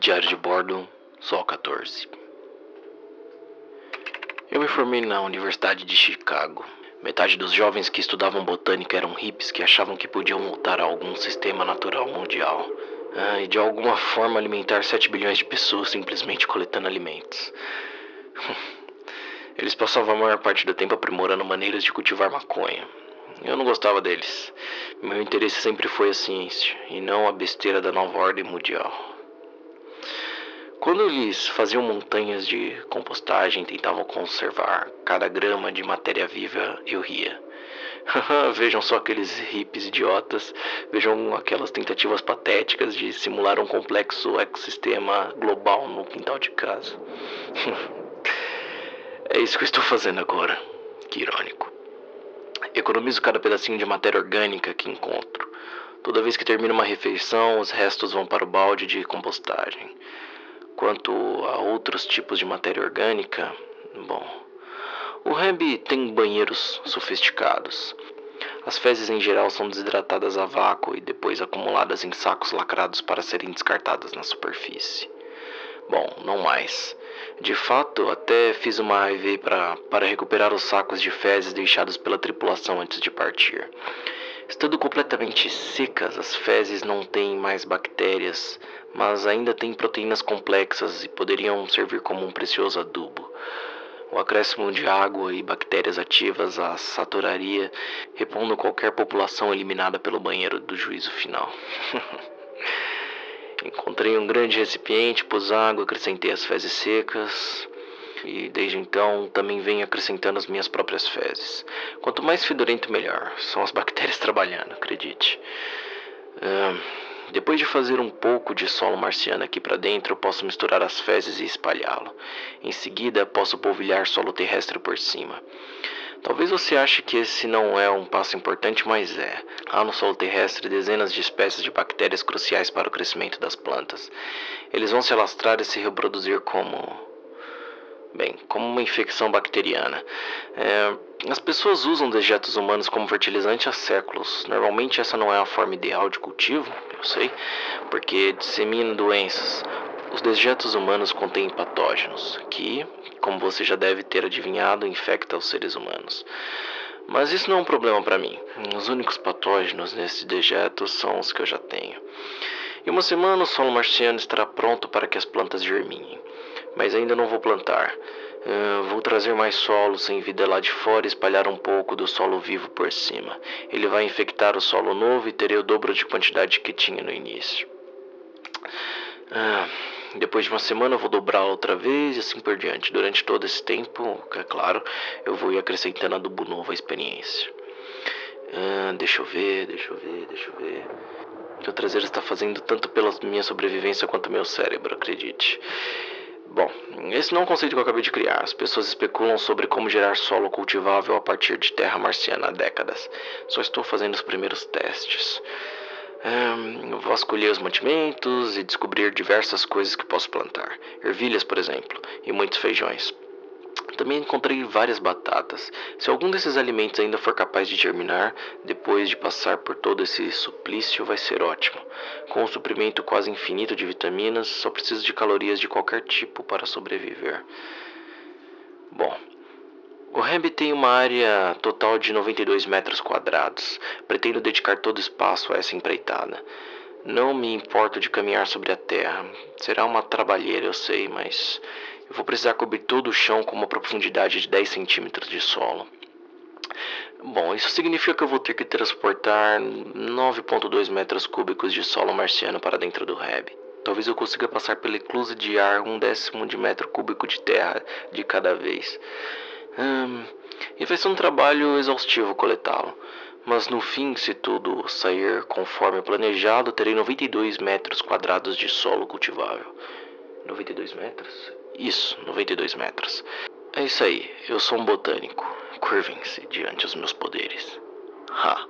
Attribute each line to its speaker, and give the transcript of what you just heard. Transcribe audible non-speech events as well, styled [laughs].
Speaker 1: Diário de bordo, Sol 14. Eu me formei na Universidade de Chicago. Metade dos jovens que estudavam botânica eram hippies que achavam que podiam voltar a algum sistema natural mundial. Ah, e de alguma forma alimentar 7 bilhões de pessoas simplesmente coletando alimentos. [laughs] Eles passavam a maior parte do tempo aprimorando maneiras de cultivar maconha. Eu não gostava deles. Meu interesse sempre foi a ciência e não a besteira da nova ordem mundial. Quando eles faziam montanhas de compostagem, tentavam conservar cada grama de matéria viva, eu ria. [laughs] vejam só aqueles hippies idiotas, vejam aquelas tentativas patéticas de simular um complexo ecossistema global no quintal de casa. [laughs] é isso que eu estou fazendo agora. Que irônico. Economizo cada pedacinho de matéria orgânica que encontro. Toda vez que termino uma refeição, os restos vão para o balde de compostagem. Quanto a outros tipos de matéria orgânica, bom, o Reb tem banheiros sofisticados. As fezes em geral são desidratadas a vácuo e depois acumuladas em sacos lacrados para serem descartadas na superfície. Bom, não mais. De fato, até fiz uma para, para recuperar os sacos de fezes deixados pela tripulação antes de partir. Estando completamente secas, as fezes não têm mais bactérias, mas ainda têm proteínas complexas e poderiam servir como um precioso adubo. O acréscimo de água e bactérias ativas as saturaria, repondo qualquer população eliminada pelo banheiro do juízo final. [laughs] Encontrei um grande recipiente, pus água, acrescentei as fezes secas e desde então também venho acrescentando as minhas próprias fezes. Quanto mais fedorento, melhor. São as bactérias [laughs] trabalhando, acredite. Uh, depois de fazer um pouco de solo marciano aqui para dentro, eu posso misturar as fezes e espalhá-lo. Em seguida, posso polvilhar solo terrestre por cima. Talvez você ache que esse não é um passo importante, mas é. Há no solo terrestre dezenas de espécies de bactérias cruciais para o crescimento das plantas. Eles vão se alastrar e se reproduzir como Bem, como uma infecção bacteriana. É, as pessoas usam dejetos humanos como fertilizante há séculos. Normalmente essa não é a forma ideal de cultivo, eu sei, porque dissemina doenças. Os dejetos humanos contêm patógenos, que, como você já deve ter adivinhado, infectam os seres humanos. Mas isso não é um problema para mim. Os únicos patógenos nesses dejetos são os que eu já tenho. Em uma semana, o solo marciano estará pronto para que as plantas germinem mas ainda não vou plantar. Uh, vou trazer mais solo sem vida lá de fora e espalhar um pouco do solo vivo por cima. Ele vai infectar o solo novo e terei o dobro de quantidade que tinha no início. Uh, depois de uma semana eu vou dobrar outra vez e assim por diante. Durante todo esse tempo, é claro, eu vou ir acrescentando adubo novo à experiência. Uh, deixa eu ver, deixa eu ver, deixa eu ver. O que o traseiro está fazendo tanto pela minha sobrevivência quanto meu cérebro, acredite. Bom, esse não é um conceito que eu acabei de criar. As pessoas especulam sobre como gerar solo cultivável a partir de terra marciana há décadas. Só estou fazendo os primeiros testes. Um, vasculhei os mantimentos e descobrir diversas coisas que posso plantar. Ervilhas, por exemplo, e muitos feijões. Também encontrei várias batatas. Se algum desses alimentos ainda for capaz de germinar, depois de passar por todo esse suplício, vai ser ótimo. Com um suprimento quase infinito de vitaminas, só preciso de calorias de qualquer tipo para sobreviver. Bom, o Reb tem uma área total de 92 metros quadrados. Pretendo dedicar todo o espaço a essa empreitada. Não me importo de caminhar sobre a terra. Será uma trabalheira, eu sei, mas eu vou precisar cobrir todo o chão com uma profundidade de 10 centímetros de solo. Bom, isso significa que eu vou ter que transportar 9,2 metros cúbicos de solo marciano para dentro do REB. Talvez eu consiga passar pela eclusa de ar um décimo de metro cúbico de terra de cada vez. Hum, e vai ser um trabalho exaustivo coletá-lo. Mas no fim, se tudo sair conforme planejado, terei 92 metros quadrados de solo cultivável. 92 metros? Isso, 92 metros. É isso aí, eu sou um botânico. Curvem-se diante dos meus poderes. Ha!